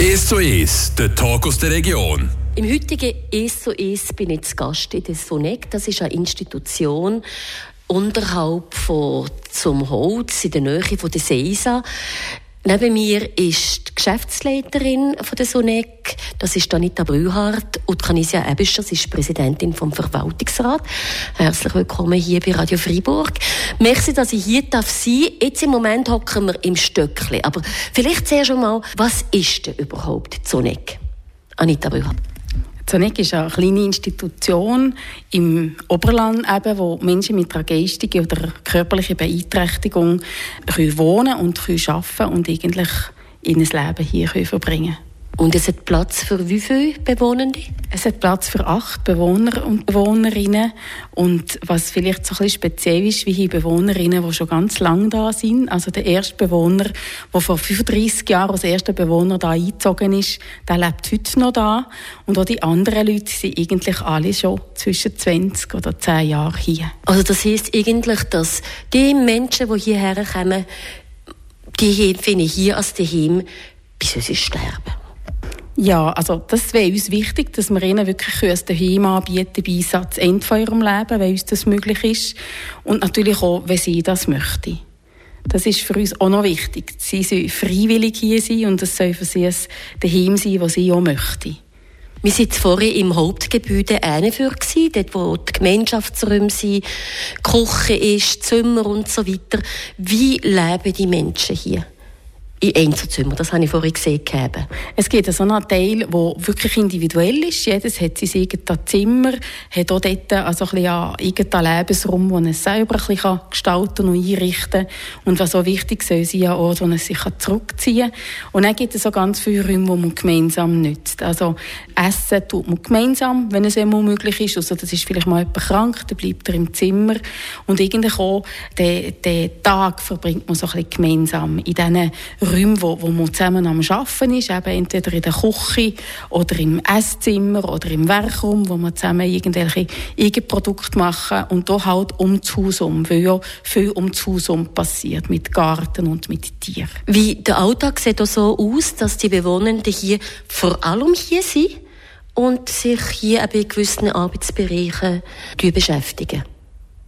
1 zu 1, der Talk aus der Region. Im heutigen «Es zu es» bin ich zu Gast in der SONEC. Das ist eine Institution unterhalb von zum Holz in der Nähe von der Seisa. Neben mir ist die Geschäftsleiterin von der SONEC, das ist Anita Brühardt, und Canisia Ebischer, sie ist Präsidentin vom Verwaltungsrat. Herzlich willkommen hier bei Radio Freiburg. Merci, dass ich hier darf sein. Jetzt im Moment hocken wir im Stöckli. Aber vielleicht zuerst einmal, was ist denn überhaupt die SONEC? Anita Brühardt. Zonic ist eine kleine Institution im Oberland, eben, wo Menschen mit einer geistigen oder körperlichen Beeinträchtigung können wohnen und können arbeiten und eigentlich ihr Leben hier verbringen können. Und es hat Platz für wie viele Bewohnende? Es hat Platz für acht Bewohner und Bewohnerinnen. Und was vielleicht so ein bisschen speziell ist, wie hier Bewohnerinnen, die schon ganz lange da sind. Also der erste Bewohner, der vor 35 Jahren als erster Bewohner da eingezogen ist, der lebt heute noch da. Und auch die anderen Leute sind eigentlich alle schon zwischen 20 oder 10 Jahren hier. Also das heisst eigentlich, dass die Menschen, die hierher kommen, die finden hier als daheim, bis sie sterben. Ja, also das wäre uns wichtig, dass wir ihnen wirklich ein Daheim anbieten bei Einsatz Ende von ihrem Leben, wenn uns das möglich ist. Und natürlich auch, wenn sie das möchten. Das ist für uns auch noch wichtig. Sie sollen freiwillig hier sein und es soll für sie ein Daheim sein, das sie auch möchten. Wir waren vorhin im Hauptgebäude für dort wo die Gemeinschaftsräume sind, Küche ist, Zimmer und so weiter. Wie leben die Menschen hier? In Einzelzimmer. Das habe ich vorhin gesehen. Es gibt so einen Teil, der wirklich individuell ist. Jedes hat sein eigenes Zimmer, hat auch dort also ein irgendeinen Lebensraum, den er selber ein bisschen gestalten und einrichten kann. Und was auch wichtig soll sein, ein Ort, wo er sich zurückziehen kann. Und dann gibt es so ganz viele Räume, die man gemeinsam nutzt. Also Essen tut man gemeinsam, wenn es immer möglich ist. Also das ist vielleicht mal jemand krank, dann bleibt er im Zimmer. Und irgendwie auch den, den Tag verbringt man so ein bisschen gemeinsam in diesen Räumen, wo, wo man zusammen am Arbeiten ist, eben entweder in der Küche oder im Esszimmer oder im Werkraum, wo man zusammen irgendwelche Eigenprodukte machen und da halt um das Haus um, weil ja viel um das Haus um passiert, mit Garten und mit Tieren. Wie der Alltag sieht auch so aus, dass die Bewohnenden hier vor allem hier sind und sich hier eben in gewissen Arbeitsbereichen beschäftigen.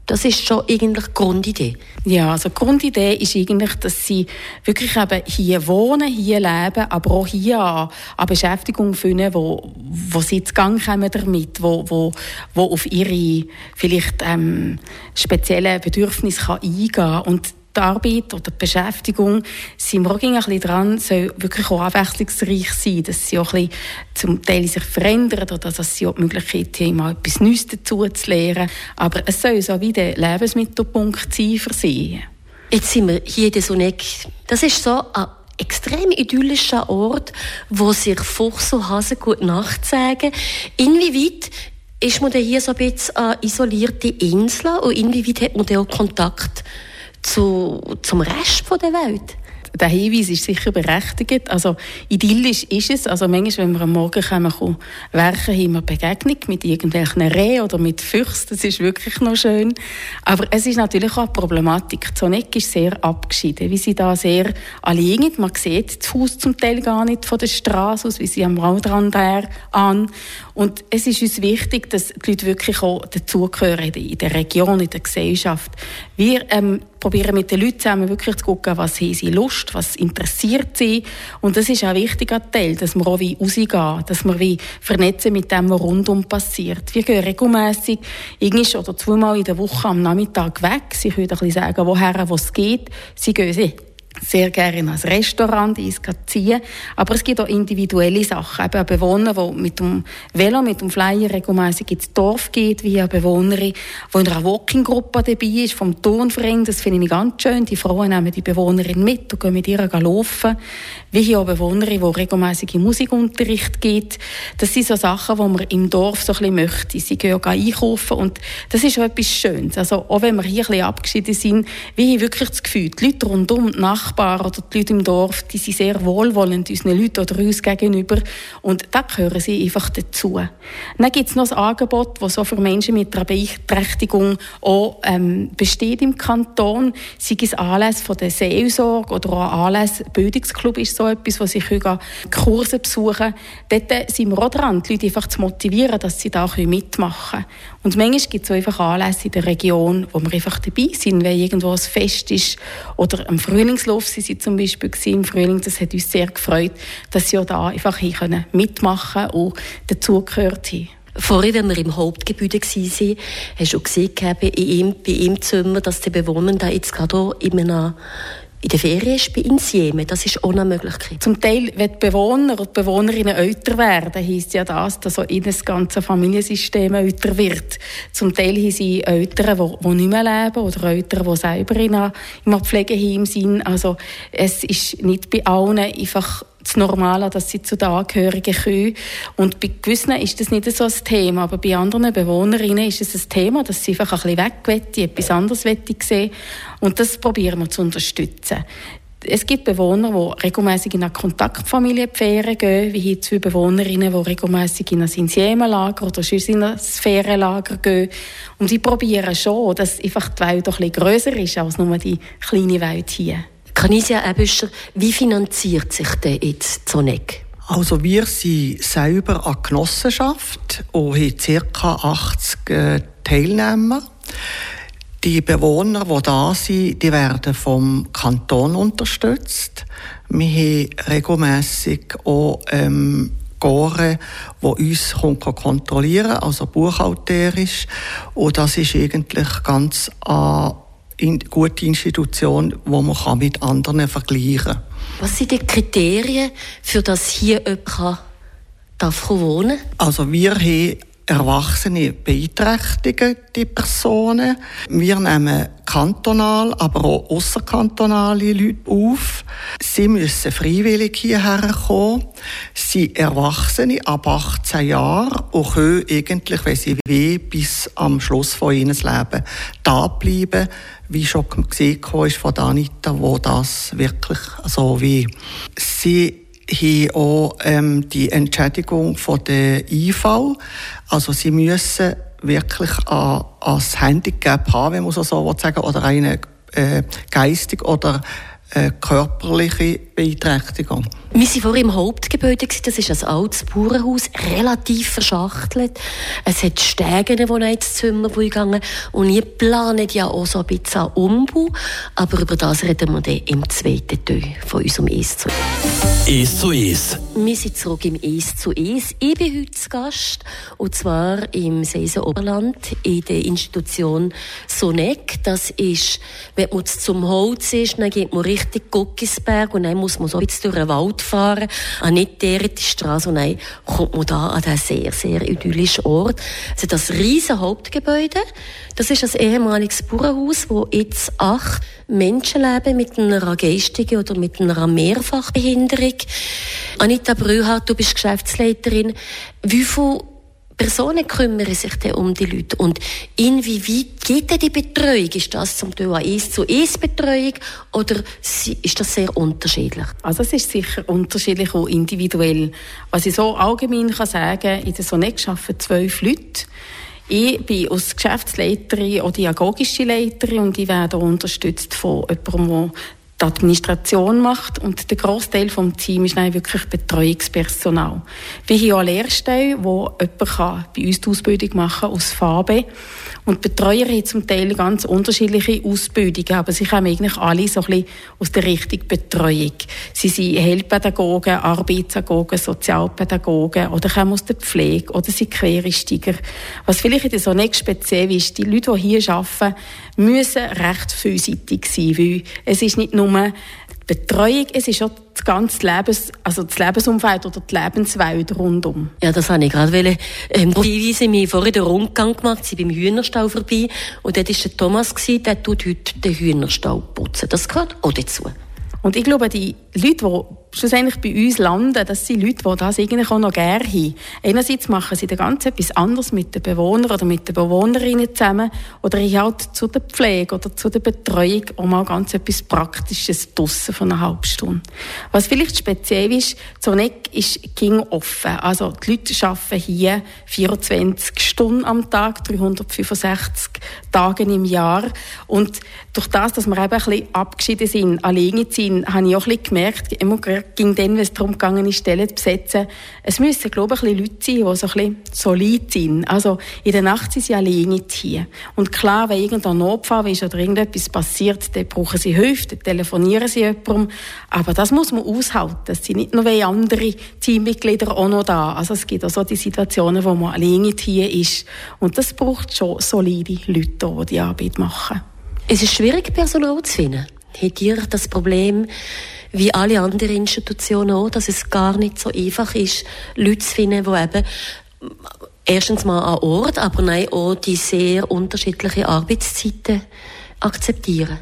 Das ist schon eigentlich die Grundidee. Ja, also die Grundidee ist eigentlich, dass sie wirklich eben hier wohnen, hier leben, aber auch hier an, an Beschäftigung finden, wo, wo sie ins Gang kommen damit, wo, wo, wo auf ihre vielleicht ähm, speziellen Bedürfnisse kann eingehen kann die Arbeit oder die Beschäftigung sind wir auch ein bisschen dran, soll wirklich auch abwechslungsreich sein, dass sie auch ein bisschen zum Teil sich verändern oder dass sie auch die Möglichkeit haben, mal etwas Neues dazu zu lernen. Aber es soll so wie der Lebensmittelpunkt sein für sie. Jetzt sind wir hier in der Sonek. Das ist so ein extrem idyllischer Ort, wo sich Fuchs und Hase gut Nacht. Inwieweit ist man hier so ein bisschen eine isolierte Insel und inwieweit hat man da auch Kontakt zu, zum Rest der Welt? der Hinweis ist sicher berechtigt. Also idyllisch ist es. Also manchmal, wenn wir am Morgen kommen, werken, haben wir Begegnung mit irgendwelchen Rehen oder mit Füchsen. Das ist wirklich noch schön. Aber es ist natürlich auch eine Problematik. Zoneck ist sehr abgeschieden. Wie sie da sehr allein Man sieht das Haus zum Teil gar nicht von der Straße aus, wie sie am Waldrand an. Und es ist uns wichtig, dass die Leute wirklich auch dazugehören in der Region, in der Gesellschaft. Wir ähm, probieren mit den Leuten zusammen wirklich zu gucken, was haben sie Lust, was interessiert sie. Und das ist auch ein wichtiger Teil, dass wir auch wie rausgehen, dass wir wie vernetzen mit dem, was rundum passiert. Wir gehen regelmässig, irgendwie oder zweimal in der Woche am Nachmittag weg. Sie können ein bisschen sagen, woher was geht. Sie gehen sehr gerne in ein Restaurant ziehen. Aber es gibt auch individuelle Sachen. Eben eine Bewohner, die mit dem Velo, mit dem Flyer regelmäßig ins Dorf geht, wie eine Bewohnerin, die in einer Walking-Gruppe dabei ist, vom Turnverein. Das finde ich ganz schön. Die Frauen nehmen die Bewohnerin mit und gehen mit ihr laufen. Wie hier auch Bewohnerin, die regelmäßig Musikunterricht geht. Das sind so Sachen, die man im Dorf so ein bisschen möchte. Sie gehen auch einkaufen und das ist auch etwas Schönes. Also auch wenn wir hier ein bisschen abgeschieden sind, wie ich wirklich das Gefühl, die Leute rundum nach Nachbarn oder die Leute im Dorf, die sind sehr wohlwollend unseren Leuten oder uns gegenüber. Und da gehören sie einfach dazu. Dann gibt es noch ein Angebot, das so für Menschen mit einer Beeinträchtigung auch ähm, besteht im Kanton. Sei es Anlass von der Seelsorge oder auch Anlass Bildungsclub ist so etwas, wo sie Kurse besuchen können. Dort sind wir auch dran, die Leute einfach zu motivieren, dass sie da mitmachen können. Und manchmal gibt es einfach Anlässe in der Region, wo wir einfach dabei sind, wenn irgendwo ein Fest ist. Oder am Frühlingslauf sind sie zum Beispiel im Frühling. Das hat uns sehr gefreut, dass sie auch da einfach hier mitmachen und dazugehört haben. Vorhin, wenn wir im Hauptgebäude waren, hast du auch gesehen, bei ihm, bei ihm Zimmer, dass die Bewohner da jetzt gerade in einem in der Ferien ist bei Insieme. Das ist eine Möglichkeit. Zum Teil, wenn die Bewohner und Bewohnerinnen älter werden, heisst ja das, dass auch in das ganze Familiensystem älter wird. Zum Teil haben sie Eltern, die, die nicht mehr leben oder Eltern, die selber in einem Pflegeheim sind. Also es ist nicht bei allen einfach das Normale, dass sie zu den Angehörigen können. Und bei gewissen ist das nicht so ein Thema, aber bei anderen Bewohnerinnen ist es ein Thema, dass sie einfach ein bisschen weg etwas anderes sehen Und das probieren wir zu unterstützen. Es gibt Bewohner, die regelmäßig in eine Kontaktfamilie Ferien gehen, wie hier zwei Bewohnerinnen, die regelmäßig in ein Insiemenlager oder sonst in ein Ferienlager gehen. Und sie probieren schon, dass einfach die Welt ein bisschen grösser ist als nur die kleine Welt hier. Canisia Ebüscher, wie finanziert sich denn jetzt Zoneg? Also wir sind selber eine Genossenschaft und haben ca. 80 äh, Teilnehmer. Die Bewohner, die da sind, die werden vom Kanton unterstützt. Wir haben regelmässig auch ähm, Gore, die uns kontrollieren also buchhalterisch. Und das ist eigentlich ganz an in gute Institution, wo man mit anderen vergleichen kann. Was sind die Kriterien, für das hier jemand darf wohnen Also wir haben Erwachsene beeinträchtigte Personen. Wir nehmen kantonal, aber auch außerkantonale Leute auf. Sie müssen freiwillig hierher kommen. Sie sind Erwachsene ab 18 Jahren und können eigentlich, wenn sie will, bis am Schluss von ihrem Leben da bleiben. Wie schon gesehen ist von Anita, wo das wirklich so wie. Sie haben auch ähm, die Entschädigung von der IV. Also sie müssen wirklich ein, ein Handicap haben, wenn man so sagen oder eine äh, geistig oder äh, körperliche Beeinträchtigung. Wir waren vorhin im Hauptgebäude, das ist ein altes Bauernhaus, relativ verschachtelt. Es hat Stege, die ins Zimmer gegangen Und wir planen ja auch so ein bisschen einen Umbau. Aber über das reden wir dann im zweiten Teil von unserem «Es zu «Es zu Es». Wir sind zurück im «Es zu Es». Ich bin heute zu Gast, und zwar im Seisen Oberland in der Institution Sonek. Das ist, wenn man zum Holz ist, dann geht man Richtung Guckisberg und dann muss man so ein bisschen durch den Wald fahren, an nicht der die Straße, dann kommt man da an diesen sehr, sehr idyllischen Ort. Es das riesen Hauptgebäude. Das ist ein ehemaliges Bauernhaus, wo jetzt acht Menschen leben mit einer geistigen oder mit einer Mehrfachbehinderung. Anita Brühart, du bist Geschäftsleiterin. Wie viel Personen kümmern sich dann um die Leute. Und inwieweit geht denn die Betreuung? Ist das zum Teil eine eins zu eins Betreuung oder ist das sehr unterschiedlich? Also es ist sicher unterschiedlich und individuell. Was ich so allgemein kann sagen, in der Sonek arbeiten zwölf Leute. Ich bin als Geschäftsleiterin oder diagogische Leiterin und ich werde unterstützt von jemandem, die Administration macht und der Großteil vom Team ist dann wirklich Betreuungspersonal. Wir haben auch Lehrstellen, wo jemand bei uns die Ausbildung machen kann aus Farbe und Betreuer haben zum Teil ganz unterschiedliche Ausbildungen, aber sie kommen eigentlich alle so ein bisschen aus der Richtung Betreuung. Sie sind Heilpädagogen, Arbeitspädagogen, Sozialpädagogen oder kommen aus der Pflege oder sind Quereinsteiger. Was vielleicht so nicht speziell ist, die Leute, die hier arbeiten, müssen recht vielseitig sein, weil es ist nicht nur die Betreuung, es ist auch das ganze Lebens, also das Lebensumfeld oder die Lebenswelt rundum. Ja, das wollte ich gerade wollen. Ähm, wir haben vorhin den Rundgang gemacht, sind beim Hühnerstall vorbei und dort war der Thomas, gewesen, der tut heute den Hühnerstall putzen. Das gehört auch dazu. Und ich glaube, die Leute, die schlussendlich bei uns landen, das sind Leute, die das eigentlich auch noch gerne haben. Einerseits machen sie da ganz etwas anderes mit den Bewohnern oder mit den Bewohnerinnen zusammen oder ich halt zu der Pflege oder zu der Betreuung auch mal ganz etwas Praktisches draussen von einer halben Stunde. Was vielleicht speziell ist, Zoneck ist ging offen. Also die Leute arbeiten hier 24 Stunden am Tag, 365 Tage im Jahr und durch das, dass wir eben ein bisschen abgeschieden sind, alleine sind, habe ich auch ein bisschen gemerkt, ging dann, wenn es darum ging, Stellen zu besetzen, es müssen, glaube ich, ein Leute sein, die so ein bisschen solid sind. Also in der Nacht sind sie alleine hier. Und klar, wenn irgendein Notfall ist oder irgendetwas passiert, dann brauchen sie Hilfe, dann telefonieren sie jemandem. Aber das muss man aushalten. Es sind nicht nur andere Teammitglieder auch noch da. Also es gibt auch so die Situationen, wo man alleine hier ist. Und das braucht schon solide Leute, die die Arbeit machen. Es ist schwierig, Personal zu finden. Habt ihr das Problem, wie alle anderen Institutionen auch, dass es gar nicht so einfach ist, Leute zu finden, die eben erstens mal an Ort, aber nein, auch die sehr unterschiedlichen Arbeitszeiten akzeptieren?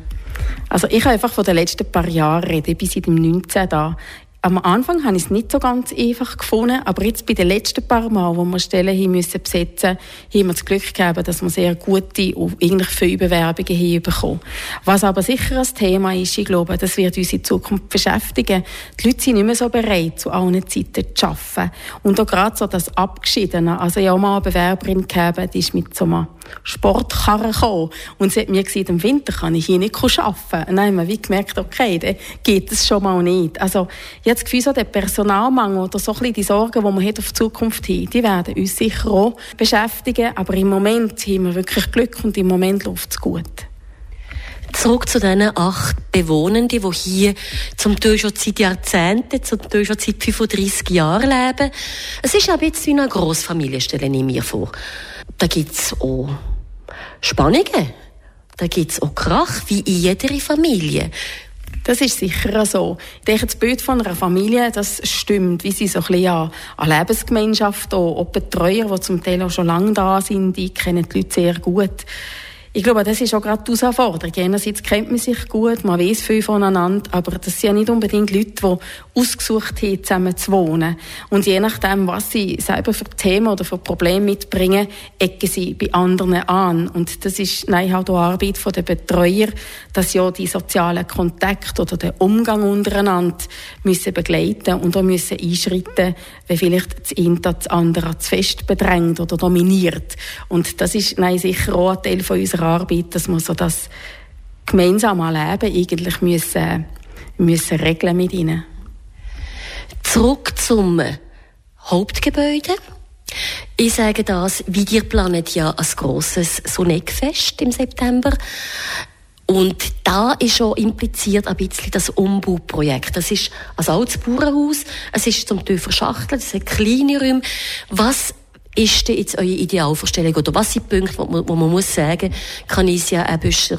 Also ich habe einfach von den letzten paar Jahren reden, bis seit dem 19 da. Am Anfang habe ich es nicht so ganz einfach gefunden, aber jetzt bei den letzten paar Mal, wo wir Stellen haben müssen besetzen, haben wir das Glück gehabt, dass wir sehr gute und eigentlich viele Bewerbungen haben bekommen. Was aber sicher ein Thema ist, ich glaube, das wird uns in Zukunft beschäftigen. Die Leute sind nicht mehr so bereit, zu allen Zeiten zu arbeiten. Und auch gerade so das Abgeschiedene. Also auch mal eine Bewerberin gehabt, die ist mit so einem Sportkarren gekommen. Und sie hat mir gesagt, im Winter kann ich hier nicht arbeiten. Und dann haben wir gemerkt, okay, dann geht es schon mal nicht. Also, das Gefühl, so der Personalmangel oder so ein bisschen die Sorgen, die man hat auf die Zukunft hin, die werden uns sicher auch beschäftigen. Aber im Moment haben wir wirklich Glück und im Moment läuft es gut. Zurück zu diesen acht Bewohnenden, die hier zum Teil schon seit Jahrzehnten, zum Teil schon seit 35 Jahren leben. Es ist aber jetzt wie eine Grossfamilie, stelle ich mir vor. Da gibt es auch Spannungen. Da gibt es auch Krach, wie in jeder Familie. Das ist sicher so. Ich denke, das Bild von einer Familie, das stimmt, wie sie so ein bisschen an, an Lebensgemeinschaft, auch, auch Betreuer, die zum Teil auch schon lange da sind, die kennen die Leute sehr gut. Ich glaube, das ist auch gerade die Herausforderung. Einerseits kennt man sich gut, man weiß viel voneinander, aber das sind ja nicht unbedingt Leute, die ausgesucht haben, zusammen zu wohnen. Und je nachdem, was sie selber für Themen oder für Probleme mitbringen, ecken sie bei anderen an. Und das ist nein, halt auch Arbeit der Betreuer, dass ja die sozialen Kontakte oder den Umgang untereinander müssen begleiten und auch müssen einschreiten, wenn vielleicht das eine das andere zu fest bedrängt oder dominiert. Und das ist nein, sicher auch ein Teil von unserer Arbeit, dass wir so das gemeinsame Leben eigentlich müssen, müssen regeln mit ihnen. Zurück zum Hauptgebäude. Ich sage das, wie ihr planet ja ein grosses Sonneckfest im September. Und da ist schon impliziert ein bisschen das Umbauprojekt. Das ist ein altes Bauernhaus, es ist zum Teil verschachtelt, es sind kleine Räume. Was ist denn jetzt eure Idealvorstellung? Oder was sind die Punkte, wo man, wo man muss sagen, Kanisia Ebüscher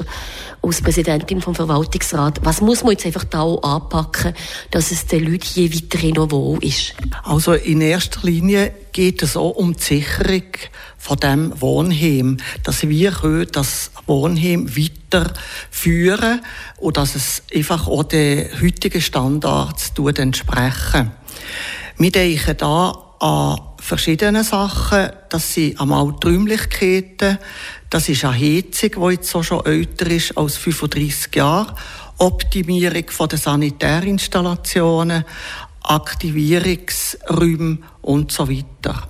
als Präsidentin vom Verwaltungsrat, was muss man jetzt einfach da auch anpacken, dass es den Leuten hier weiterhin noch wohl ist? Also in erster Linie geht es auch um die Sicherung von dem Wohnheim, dass wir das Wohnheim weiterführen und dass es einfach auch den heutigen Standards entsprechen. Wir denken da an verschiedene Sachen. Das sind einmal die Räumlichkeiten, das ist eine Heizung, die jetzt auch schon älter ist als 35 Jahre, Optimierung der Sanitärinstallationen, Aktivierungsräume und so weiter.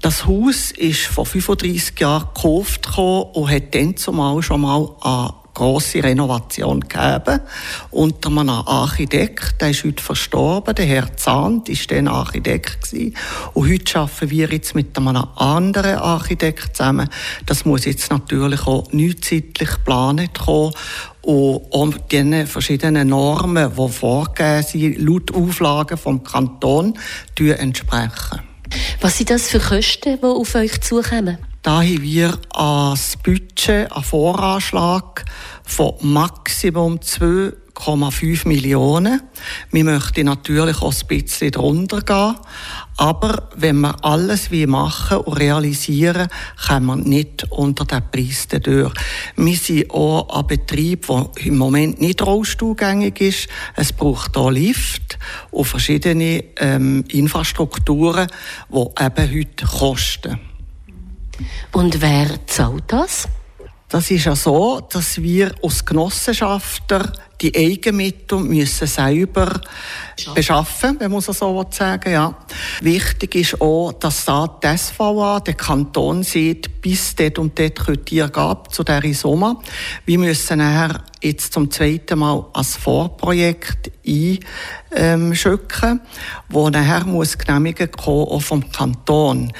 Das Haus ist vor 35 Jahren gekauft und hat dann zumal schon mal an grosse Renovation gegeben. Unter einem Architekt, der ist heute verstorben, der Herr Zahnt ist dann Architekt gewesen. Und heute arbeiten wir jetzt mit einem anderen Architekt zusammen. Das muss jetzt natürlich auch neuzeitlich geplant kommen und den verschiedenen Normen, die vorgegeben sind, laut Auflagen vom Kanton, entsprechen. Was sind das für Kosten, die auf euch zukommen? Da haben wir als Budget einen Voranschlag von Maximum 2,5 4,5 Millionen. Wir möchten natürlich auch ein bisschen drunter gehen. Aber wenn wir alles wie machen und realisieren, kommen wir nicht unter den Preis durch. Wir sind auch ein Betrieb, der im Moment nicht rollstuhlgängig ist. Es braucht hier Lift und verschiedene ähm, Infrastrukturen, die eben heute kosten. Und wer zahlt das? Das ist ja so, dass wir als Genossenschafter die Eigenmittel müssen selber beschaffen, wenn man so sagen ja. Wichtig ist auch, dass da die SVA, der Kanton sieht, bis dort und dort könnt ihr gab zu dieser Sommer. Wir müssen nachher jetzt zum zweiten Mal als Vorprojekt einschicken, wo nachher muss Genehmigung kommen, auch vom Kanton.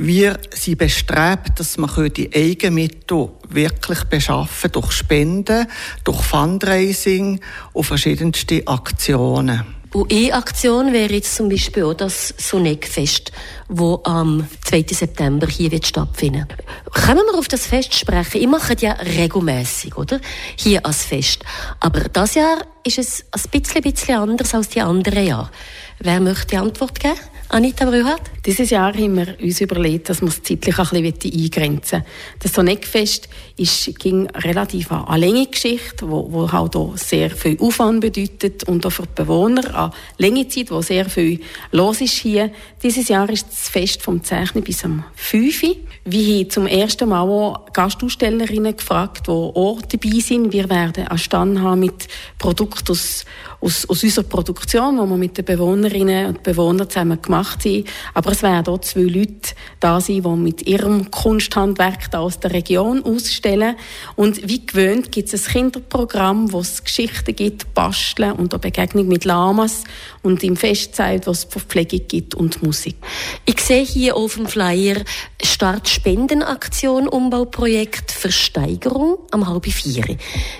Wir sind bestrebt, dass wir die Eigenmittel wirklich beschaffen durch Spenden, durch Fundraising und verschiedenste Aktionen. Und eine Aktion wäre jetzt zum Beispiel auch das Sonegfest, das am 2. September hier wird stattfinden Kommen wir auf das Fest sprechen? Ich mache ja regelmäßig, oder? Hier als Fest. Aber das Jahr ist es ein bisschen, bisschen anders als die anderen Jahre. Wer möchte die Antwort geben? Anita Brühat? Dieses Jahr haben wir uns überlegt, dass wir es zeitlich ein bisschen eingrenzen wollen. Das Sonneckfest ist, ging relativ eine lange Geschichte, wo, wo halt auch sehr viel Aufwand bedeutet und auch für die Bewohner eine lange Zeit, wo sehr viel los ist hier. Dieses Jahr ist das Fest vom Zeichnen bis am 5. Wir haben zum ersten Mal auch Gastausstellerinnen gefragt, die auch dabei sind. Wir werden einen Stand haben mit Produkten aus, aus, aus unserer Produktion, die wir mit den Bewohnerinnen und Bewohnern zusammen gemacht haben. Aber es werden auch zwei Leute da sein, die mit ihrem Kunsthandwerk da aus der Region ausstellen. Und wie gewöhnt gibt es ein Kinderprogramm, wo es Geschichten gibt, Basteln und eine Begegnung mit Lamas und im Festzeit, wo es Verpflegung gibt und Musik. Ich sehe hier auf dem Flyer Start Spendenaktion Umbauprojekt Versteigerung am halb vier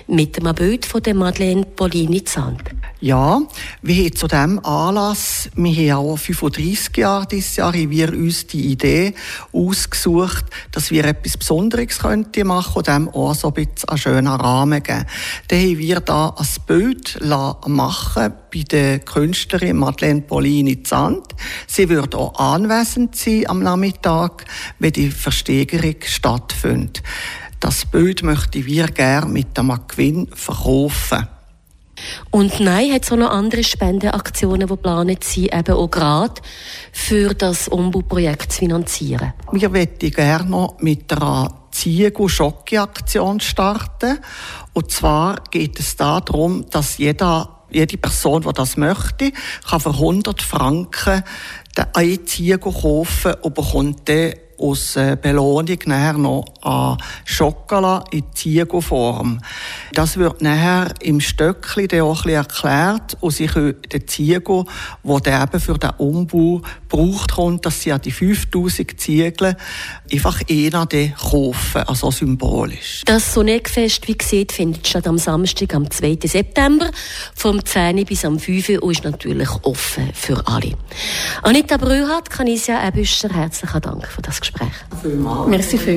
mit dem Bild von der Madeleine Polini Zand. Ja, wir haben zu diesem Anlass, wir haben auch 35 Jahre dieses Jahr, haben wir uns die Idee ausgesucht, dass wir etwas Besonderes könnten machen und dem auch so ein bisschen einen schönen Rahmen geben. Dann haben wir da ein Bild machen bei der Künstlerin Madeleine Polini Zand. Sie wird auch anwesend sein am Nachmittag, wenn die Versteigerung stattfindet. Das Bild möchten wir gerne mit einem Gewinn verkaufen. Und nein, hat es auch noch andere Spendenaktionen, die geplant sind, eben auch gerade für das Umbauprojekt zu finanzieren. Wir möchten gerne noch mit einer Ziego-Schocke-Aktion starten. Und zwar geht es darum, dass jeder jede Person, die das möchte, kann für 100 Franken ein Ziego kaufen und bekommt dann aus äh, Belohnung nachher noch an Schokolade in Ziegelform. Das wird nachher im Stöckli dann auch ein erklärt und sie können den Ziegel, der eben für den Umbau gebraucht kommt, dass sie an die 5000 Ziegel einfach einen kaufen, also symbolisch. Das Sonegfest, wie gesagt, findet statt am Samstag, am 2. September, vom 10 bis am 5 und ist natürlich offen für alle. Anita Brühat, kann ich ja ein bisschen herzlichen Dank für das Gespräch. Merci viel.